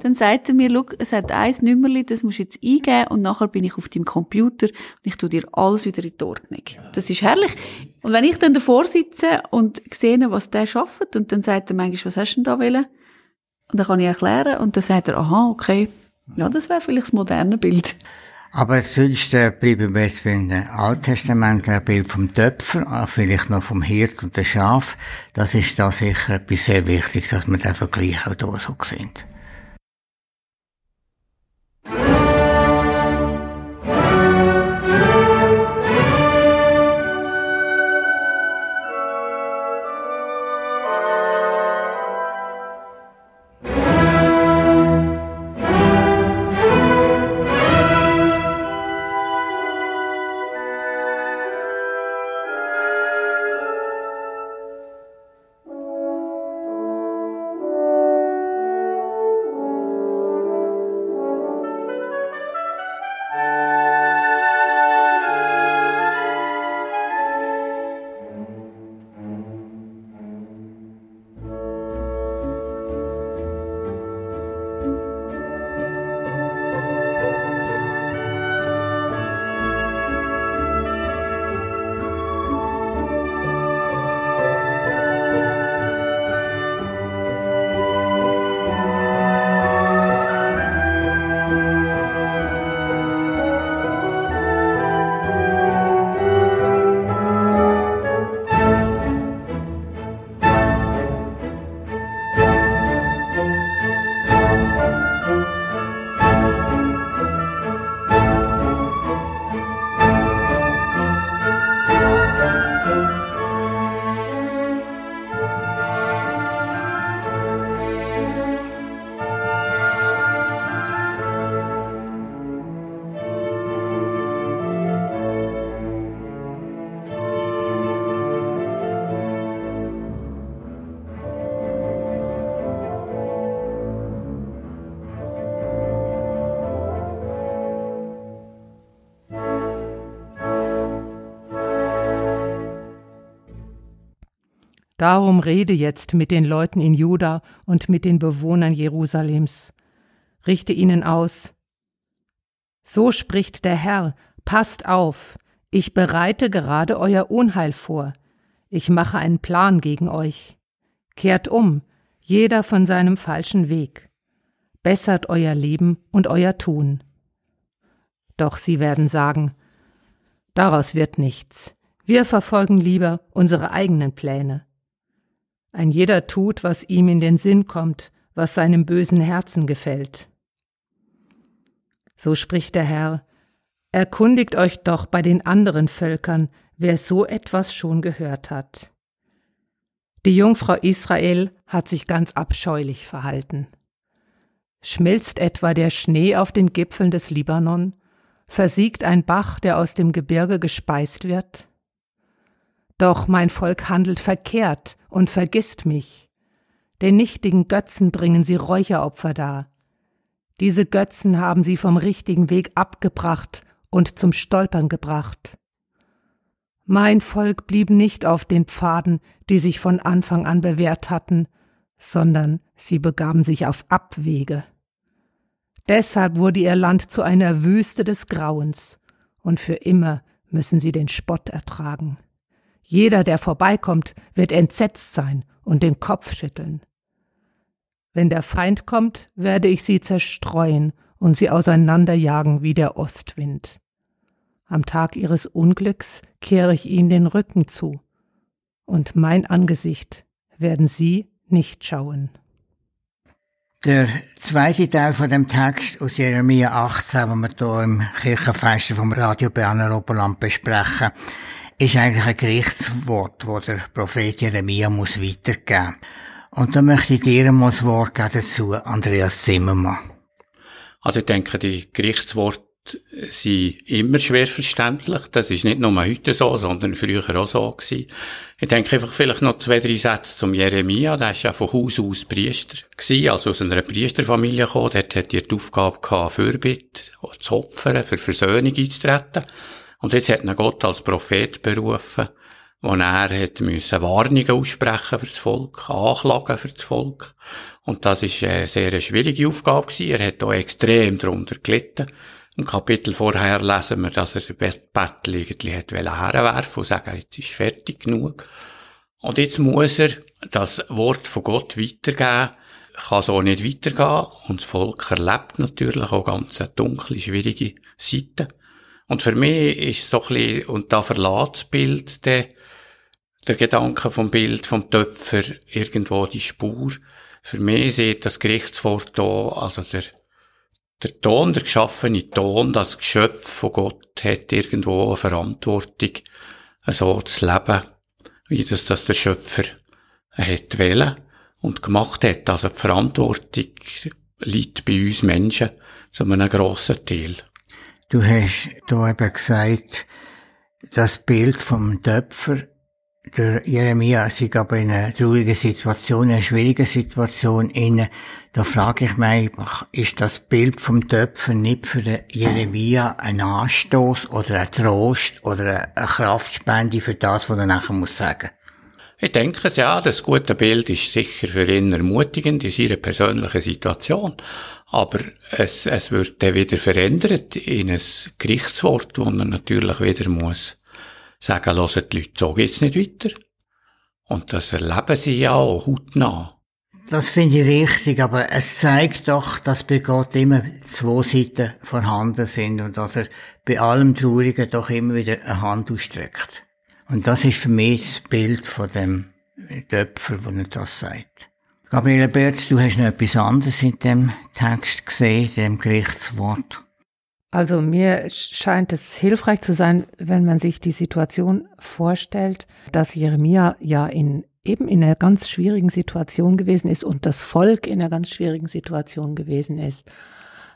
dann sagt er mir, schau, es hat ein Nummerli, das musst du jetzt eingeben und nachher bin ich auf deinem Computer und ich tu dir alles wieder in die Ordnung. Das ist herrlich. Und wenn ich dann davor sitze und sehe, was der schafft und dann sagt er manchmal, was hast du denn da wollen? Und dann kann ich erklären und dann sagt er, aha, okay, ja, das wäre vielleicht das moderne Bild. Aber sonst äh, bleiben wir jetzt dem alttestamentlichen Bild vom Töpfer, vielleicht noch vom Hirt und dem Schaf. Das ist da sicher etwas sehr wichtig, dass wir den Vergleich auch hier so sehen. Darum rede jetzt mit den Leuten in Juda und mit den Bewohnern Jerusalems. Richte ihnen aus. So spricht der Herr, passt auf, ich bereite gerade euer Unheil vor. Ich mache einen Plan gegen euch. Kehrt um, jeder von seinem falschen Weg. Bessert euer Leben und euer Tun. Doch sie werden sagen, daraus wird nichts. Wir verfolgen lieber unsere eigenen Pläne. Ein jeder tut, was ihm in den Sinn kommt, was seinem bösen Herzen gefällt. So spricht der Herr, Erkundigt euch doch bei den anderen Völkern, wer so etwas schon gehört hat. Die Jungfrau Israel hat sich ganz abscheulich verhalten. Schmilzt etwa der Schnee auf den Gipfeln des Libanon? Versiegt ein Bach, der aus dem Gebirge gespeist wird? Doch mein Volk handelt verkehrt und vergisst mich. Den nichtigen Götzen bringen sie Räucheropfer dar. Diese Götzen haben sie vom richtigen Weg abgebracht und zum Stolpern gebracht. Mein Volk blieb nicht auf den Pfaden, die sich von Anfang an bewährt hatten, sondern sie begaben sich auf Abwege. Deshalb wurde ihr Land zu einer Wüste des Grauens, und für immer müssen sie den Spott ertragen. Jeder, der vorbeikommt, wird entsetzt sein und den Kopf schütteln. Wenn der Feind kommt, werde ich sie zerstreuen und sie auseinanderjagen wie der Ostwind. Am Tag ihres Unglücks kehre ich ihnen den Rücken zu, und mein Angesicht werden sie nicht schauen. Der zweite Teil von dem Text aus Jeremia 18, den wir hier im Kirchenfest vom Radio Berner Oberland besprechen, ist eigentlich ein Gerichtswort, das der Prophet Jeremia muss weitergeben. Und da möchte ich dir mal das Wort geben dazu, Andreas Zimmermann. Also ich denke, die Gerichtsworte sind immer schwer verständlich. Das ist nicht nur heute so, sondern früher auch so gewesen. Ich denke einfach vielleicht noch zwei, drei Sätze zum Jeremia. Der ist ja von Haus aus Priester gewesen, also aus einer Priesterfamilie gekommen. Dort hat er die Aufgabe gehabt, Fürbitte zu opfern, für Versöhnung einzutreten. Und jetzt hat ihn Gott als Prophet berufen, wo er hat müssen Warnungen aussprechen für das Volk, Anklagen für das Volk. Und das ist eine sehr schwierige Aufgabe gewesen. Er hat auch extrem darunter gelitten. Im Kapitel vorher lesen wir, dass er den Bettel irgendwie hat herwerfen und sagen, jetzt ist fertig genug. Und jetzt muss er das Wort von Gott weitergeben, kann so nicht weitergehen. Und das Volk erlebt natürlich auch ganz dunkle, schwierige Seiten. Und für mich ist so ein bisschen, und da verlässt das Bild der, der Gedanke vom Bild vom Töpfer irgendwo die Spur. Für mich sieht das Gerichtswort da, also der, der Ton, der geschaffene Ton, das Geschöpf von Gott hat irgendwo eine Verantwortung, so zu leben, wie das, das der Schöpfer hat wählen und gemacht hat. Also die Verantwortung liegt bei uns Menschen zu einem grossen Teil. Du hast da eben gesagt, das Bild vom Töpfer, der Jeremia ist aber in einer traurigen Situation, in einer schwierigen Situation inne. Da frage ich mich, ist das Bild vom Töpfer nicht für den Jeremia ein Anstoß oder ein Trost oder eine Kraftspende für das, was er nachher muss sagen? Ich denke, ja, das gute Bild ist sicher für ihn ermutigend in seiner persönlichen Situation. Aber es, es wird dann wieder verändert in ein Gerichtswort, wo man natürlich wieder muss sagen, hören die Leute, so geht's nicht weiter. Und das erleben sie ja auch hautnah. Das finde ich richtig, aber es zeigt doch, dass bei Gott immer zwei Seiten vorhanden sind und dass er bei allem Traurigen doch immer wieder eine Hand ausstreckt. Und das ist für mich das Bild von dem Töpfer, wo er das sagt. Gabriele Berz, du hast noch etwas anderes in dem Text gesehen, dem Gerichtswort. Also mir scheint es hilfreich zu sein, wenn man sich die Situation vorstellt, dass Jeremia ja in eben in einer ganz schwierigen Situation gewesen ist und das Volk in einer ganz schwierigen Situation gewesen ist.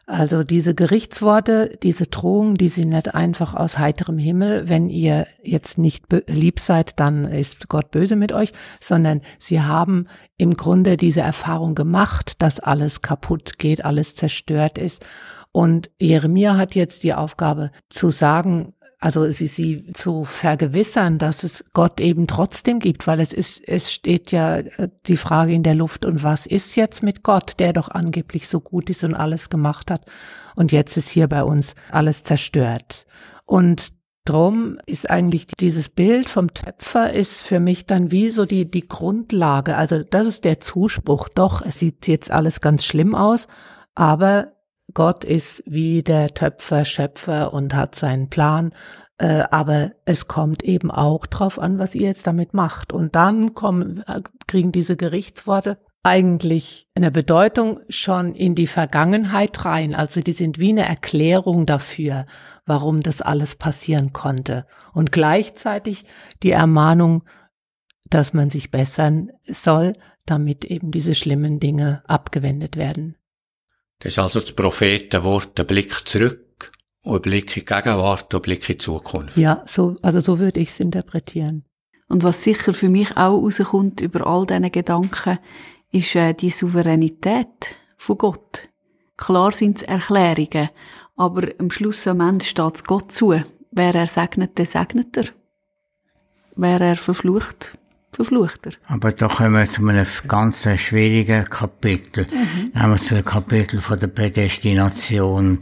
Also diese Gerichtsworte, diese Drohungen, die sind nicht einfach aus heiterem Himmel, wenn ihr jetzt nicht lieb seid, dann ist Gott böse mit euch, sondern sie haben im Grunde diese Erfahrung gemacht, dass alles kaputt geht, alles zerstört ist. Und Jeremia hat jetzt die Aufgabe zu sagen, also sie, sie zu vergewissern, dass es Gott eben trotzdem gibt, weil es ist, es steht ja äh, die Frage in der Luft, und was ist jetzt mit Gott, der doch angeblich so gut ist und alles gemacht hat? Und jetzt ist hier bei uns alles zerstört. Und drum ist eigentlich dieses Bild vom Töpfer ist für mich dann wie so die, die Grundlage. Also das ist der Zuspruch. Doch, es sieht jetzt alles ganz schlimm aus, aber Gott ist wie der Töpfer, Schöpfer und hat seinen Plan. Äh, aber es kommt eben auch drauf an, was ihr jetzt damit macht. Und dann kommen, äh, kriegen diese Gerichtsworte eigentlich eine Bedeutung schon in die Vergangenheit rein. Also die sind wie eine Erklärung dafür, warum das alles passieren konnte. Und gleichzeitig die Ermahnung, dass man sich bessern soll, damit eben diese schlimmen Dinge abgewendet werden. Das ist also das Prophetenwort, ein Blick zurück und ein Blick in die Gegenwart und ein Blick in die Zukunft. Ja, so, also so würde ich es interpretieren. Und was sicher für mich auch rauskommt über all diese Gedanken, ist äh, die Souveränität von Gott. Klar sind es Erklärungen, aber am Schluss am Ende steht es Gott zu. Wer er segnet, der segnet er. Wer er verflucht, verflucht er. Aber da kommen wir zu einem ganz schwierigen Kapitel. Mhm. Nämlich zu dem Kapitel von der Prädestination.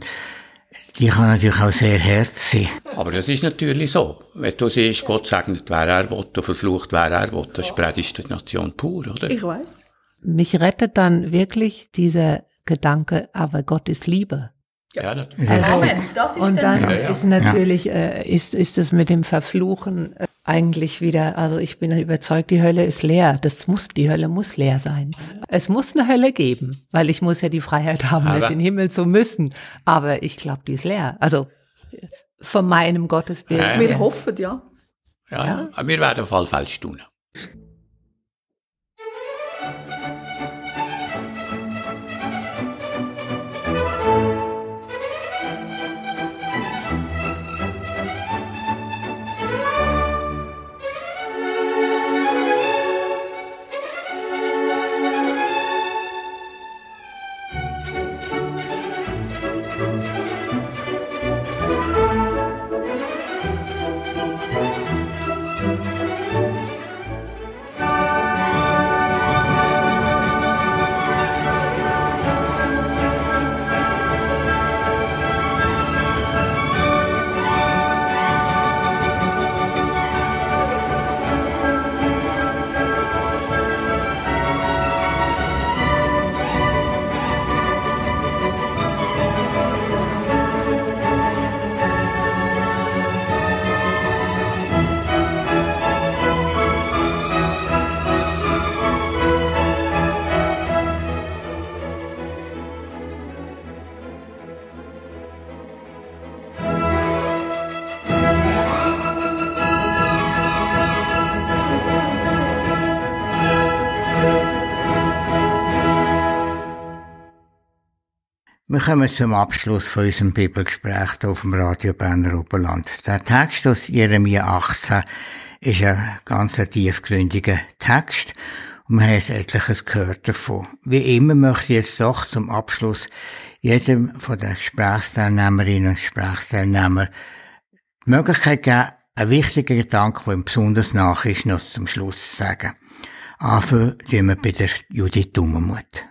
Die kann natürlich auch sehr hart sein. Aber das ist natürlich so. Wenn du siehst, Gott segnet, wer er will, und verflucht, wer er will, das ist Prädestination pur, oder? Ich weiß. Mich rettet dann wirklich dieser Gedanke, aber Gott ist Liebe. Ja, natürlich. Also, Amen. Das ist und dann Ja, ja. ist natürlich, äh, ist, ist es mit dem Verfluchen äh, eigentlich wieder, also ich bin überzeugt, die Hölle ist leer. Das muss, die Hölle muss leer sein. Es muss eine Hölle geben, weil ich muss ja die Freiheit haben, Aber- den Himmel zu müssen. Aber ich glaube, die ist leer. Also von meinem Gottesbild. Ja, ja. Wir hoffen, ja. Ja, ja. Aber wir werden auf alle Fälle staunen. Wir kommen zum Abschluss von unserem Bibelgespräch hier auf dem Radio Berner Oberland. Der Text aus Jeremia 18 ist ein ganz tiefgründiger Text und wir haben jetzt etliches gehört davon. Wie immer möchte ich jetzt doch zum Abschluss jedem von den Gesprächsteilnehmerinnen und Gesprächsteilnehmern die Möglichkeit geben, einen wichtigen Gedanke, der ihm besonders nach ist, noch zum Schluss zu sagen. Anfangen tun wir bei der Judith Dummermuth.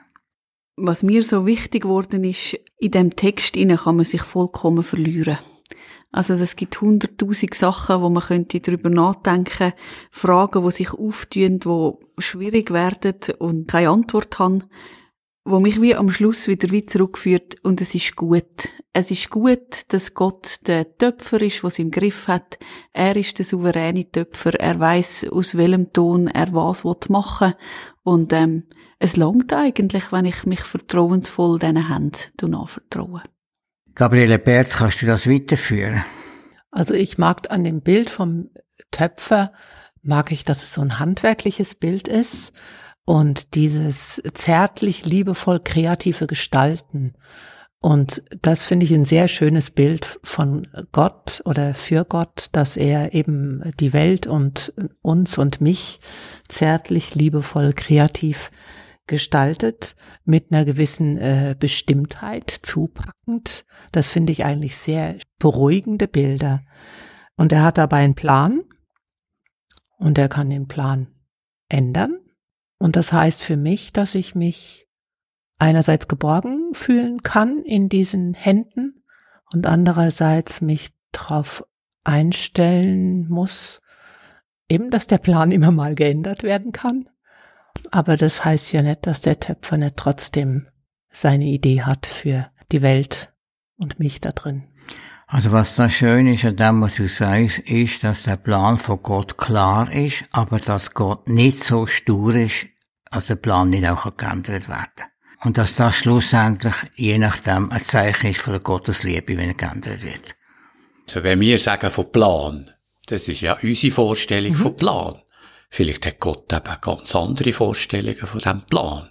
Was mir so wichtig geworden ist, in dem Text kann man sich vollkommen verlieren. Also es gibt hunderttausend Sachen, wo man könnte darüber nachdenken, Fragen, die sich auftun, die schwierig werden und keine Antwort haben, wo mich wie am Schluss wieder wie zurückführt und es ist gut. Es ist gut, dass Gott der Töpfer ist, was im Griff hat. Er ist der souveräne Töpfer. Er weiß aus welchem Ton er was will machen und ähm, es langt eigentlich, wenn ich mich vertrauensvoll diesen Händen anvertraue. Gabriele Berz, kannst du das weiterführen? Also ich mag an dem Bild vom Töpfer, mag ich, dass es so ein handwerkliches Bild ist und dieses zärtlich, liebevoll, kreative Gestalten. Und das finde ich ein sehr schönes Bild von Gott oder für Gott, dass er eben die Welt und uns und mich zärtlich, liebevoll, kreativ gestaltet, mit einer gewissen äh, Bestimmtheit, zupackend. Das finde ich eigentlich sehr beruhigende Bilder. Und er hat dabei einen Plan und er kann den Plan ändern. Und das heißt für mich, dass ich mich einerseits geborgen fühlen kann in diesen Händen und andererseits mich darauf einstellen muss, eben, dass der Plan immer mal geändert werden kann. Aber das heißt ja nicht, dass der Töpfer nicht trotzdem seine Idee hat für die Welt und mich da drin. Also was da schön ist an dem, was du sagst, ist, dass der Plan von Gott klar ist, aber dass Gott nicht so stur ist, als der Plan nicht auch geändert werden Und dass das schlussendlich je nachdem ein Zeichen ist von der Gottesliebe, wenn er geändert wird. Also wenn wir sagen von Plan, das ist ja unsere Vorstellung mhm. von Plan. Vielleicht hat Gott eben ganz andere Vorstellungen von diesem Plan.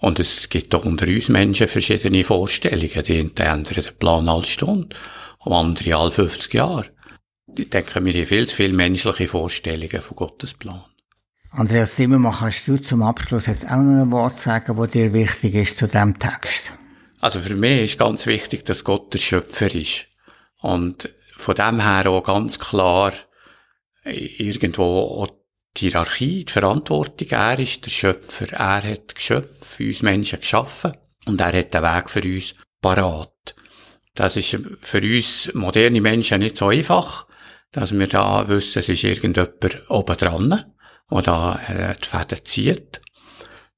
Und es gibt doch unter uns Menschen verschiedene Vorstellungen. Die ändern den Plan alle Stunde und andere alle 50 Jahre. Ich denke, wir haben viel zu viele menschliche Vorstellungen von Gottes Plan. Andreas Zimmermann, kannst du zum Abschluss jetzt auch noch ein Wort sagen, das dir wichtig ist zu diesem Text? Also für mich ist ganz wichtig, dass Gott der Schöpfer ist. Und von dem her auch ganz klar irgendwo auch die Hierarchie, die Verantwortung. Er ist der Schöpfer. Er hat Geschöpf, uns Menschen geschaffen. Und er hat den Weg für uns parat. Das ist für uns moderne Menschen nicht so einfach, dass wir da wissen, es ist irgendjemand oben dran, der da äh, die Fäden zieht,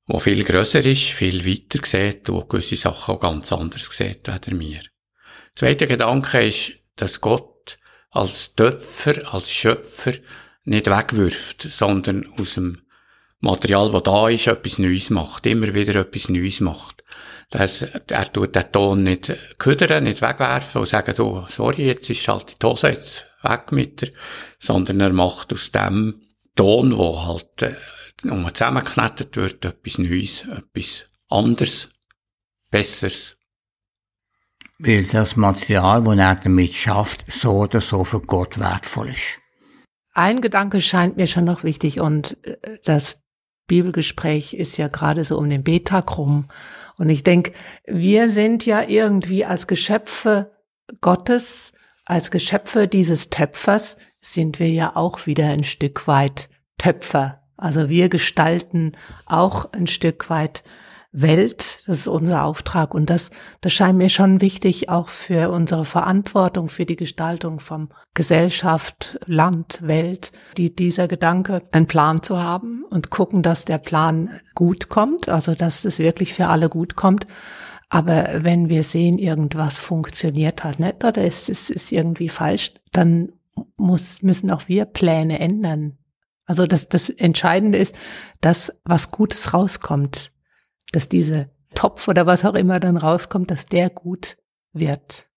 der viel grösser ist, viel weiter sieht und gewisse Sachen auch ganz anders sieht als wir. Zweiter Gedanke ist, dass Gott als Töpfer, als Schöpfer nicht wegwirft, sondern aus dem Material, das da ist, etwas Neues macht, immer wieder etwas Neues macht. Das, er tut den Ton nicht ködern, nicht wegwerfen und sagen, du, sorry, jetzt ist halt die Hose jetzt weg mit dir, sondern er macht aus dem Ton, wo halt äh, zusammengeknetet wird, etwas Neues, etwas anderes, Besseres. Weil das Material, das er damit schafft, so oder so für Gott wertvoll ist. Ein Gedanke scheint mir schon noch wichtig und äh, das Bibelgespräch ist ja gerade so um den Betag rum. Und ich denke, wir sind ja irgendwie als Geschöpfe Gottes, als Geschöpfe dieses Töpfers, sind wir ja auch wieder ein Stück weit Töpfer. Also wir gestalten auch ein Stück weit Welt, das ist unser Auftrag und das, das scheint mir schon wichtig auch für unsere Verantwortung für die Gestaltung von Gesellschaft, Land, Welt, die, dieser Gedanke, einen Plan zu haben und gucken, dass der Plan gut kommt, also dass es wirklich für alle gut kommt. Aber wenn wir sehen, irgendwas funktioniert halt nicht oder es ist, ist irgendwie falsch, dann muss, müssen auch wir Pläne ändern. Also das, das Entscheidende ist, dass was Gutes rauskommt dass dieser Topf oder was auch immer dann rauskommt, dass der gut wird.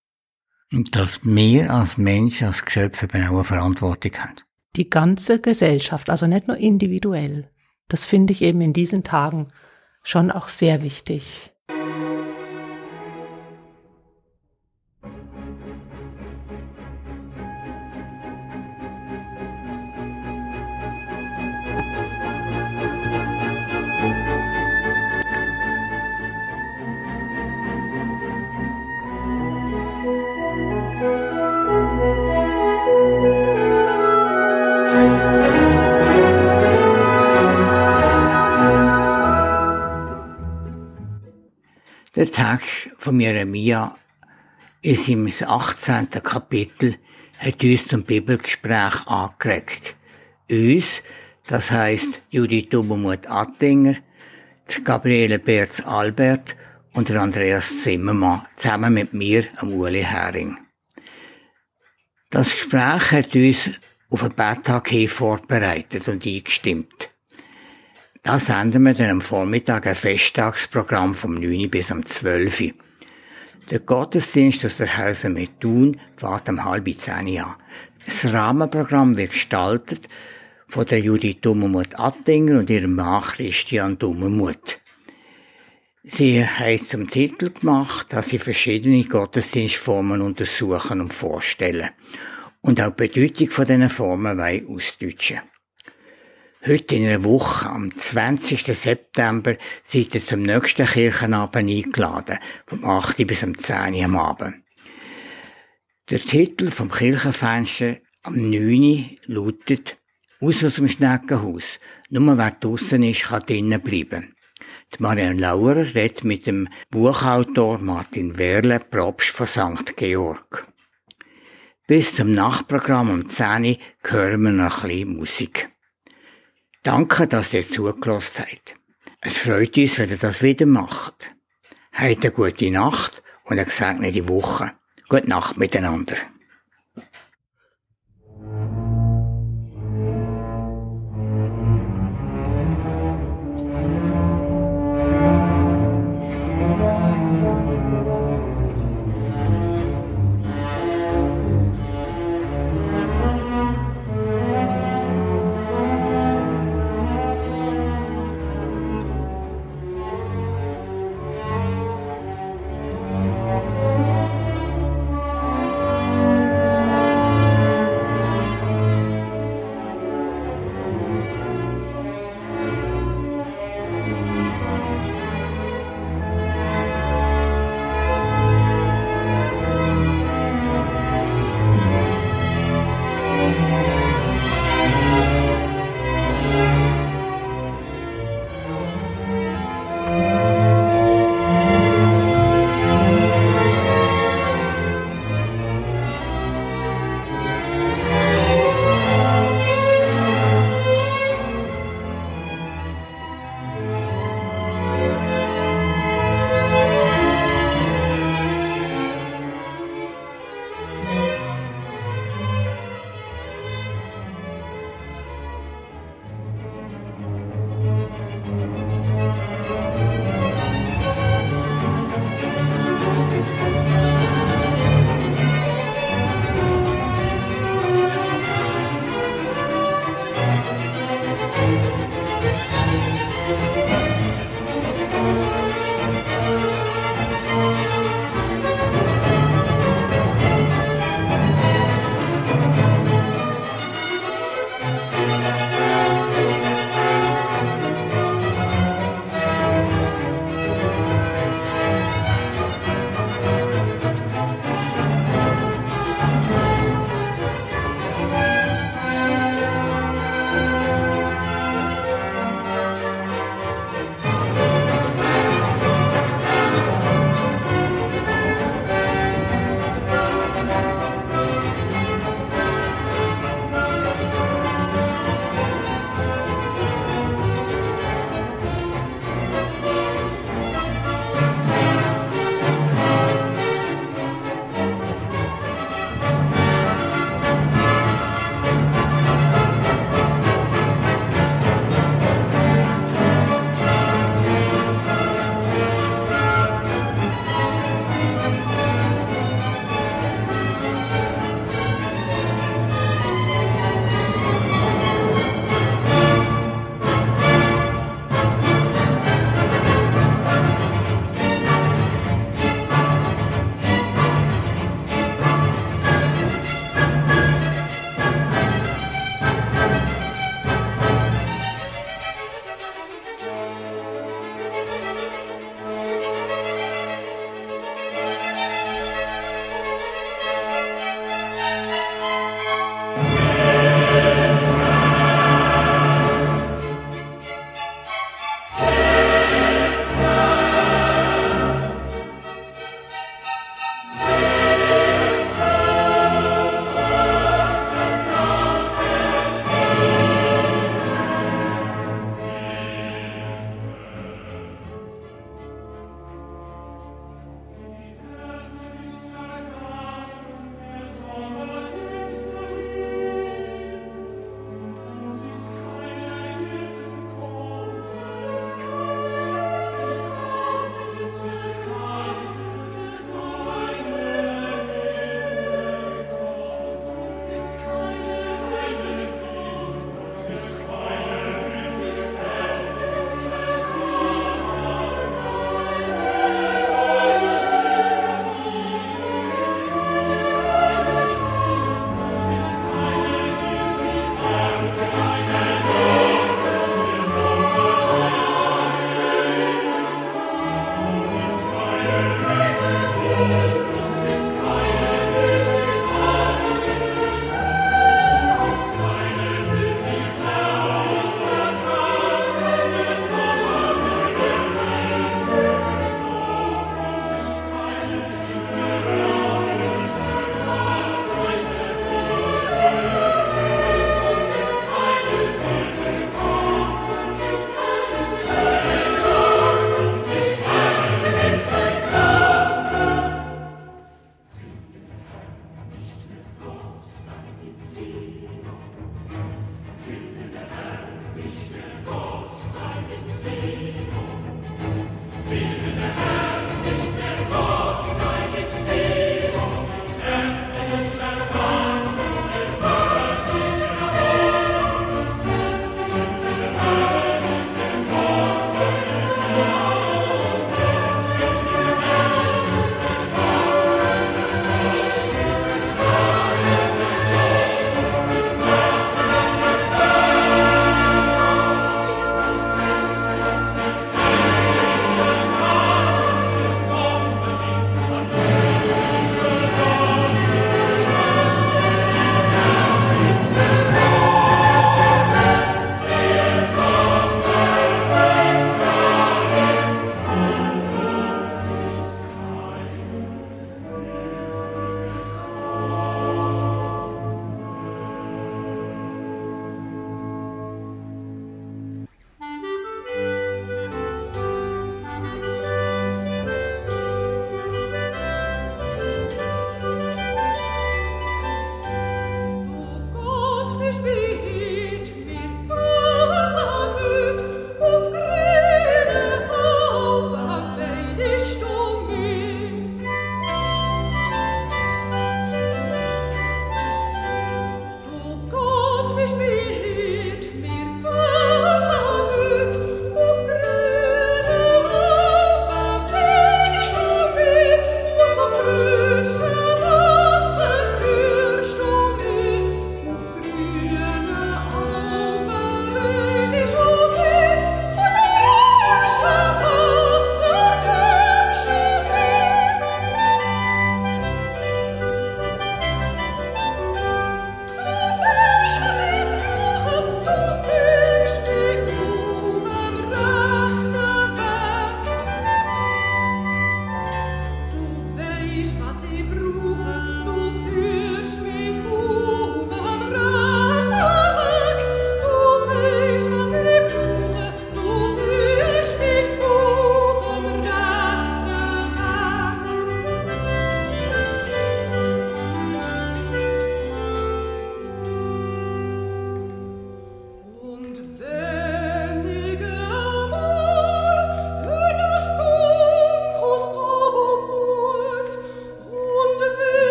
Und dass wir als Mensch, als Geschöpfe eine Verantwortung haben. Die ganze Gesellschaft, also nicht nur individuell. Das finde ich eben in diesen Tagen schon auch sehr wichtig. Der Text von Jeremia ist im 18. Kapitel hat uns zum Bibelgespräch angeregt. Uns, das heisst Judith Dubermuth Attinger, Gabriele Berz Albert und Andreas Zimmermann, zusammen mit mir, am Uli Hering. Das Gespräch hat uns auf einen Betttag hin vorbereitet und eingestimmt. Da senden wir dann am Vormittag ein Festtagsprogramm vom 9 bis am 12. Der Gottesdienst aus der Hause mit Thun fährt um halb zehn an. Das Rahmenprogramm wird gestaltet von der Judith Dummermuth Attinger und ihrem Mann Christian Dummermuth. Sie haben zum Titel gemacht, dass sie verschiedene Gottesdienstformen untersuchen und vorstellen und auch die Bedeutung von diesen Formen ausdeutschen Heute in einer Woche, am 20. September, seid ihr zum nächsten Kirchenabend eingeladen, vom 8. bis zum 10. am Abend. Der Titel vom Kirchenfenster am 9. lautet «Aus aus dem Schneckenhaus». Nur wer draussen ist, kann drinnen bleiben. Die Marianne Lauer redet mit dem Buchautor Martin Werle, Propst von St. Georg. Bis zum Nachtprogramm um 10 Uhr hören wir noch ein bisschen Musik. Danke, dass ihr zugelassen habt. Es freut uns, wenn ihr das wieder macht. Habt eine gute Nacht und eine gesegnete Woche. Gute Nacht miteinander.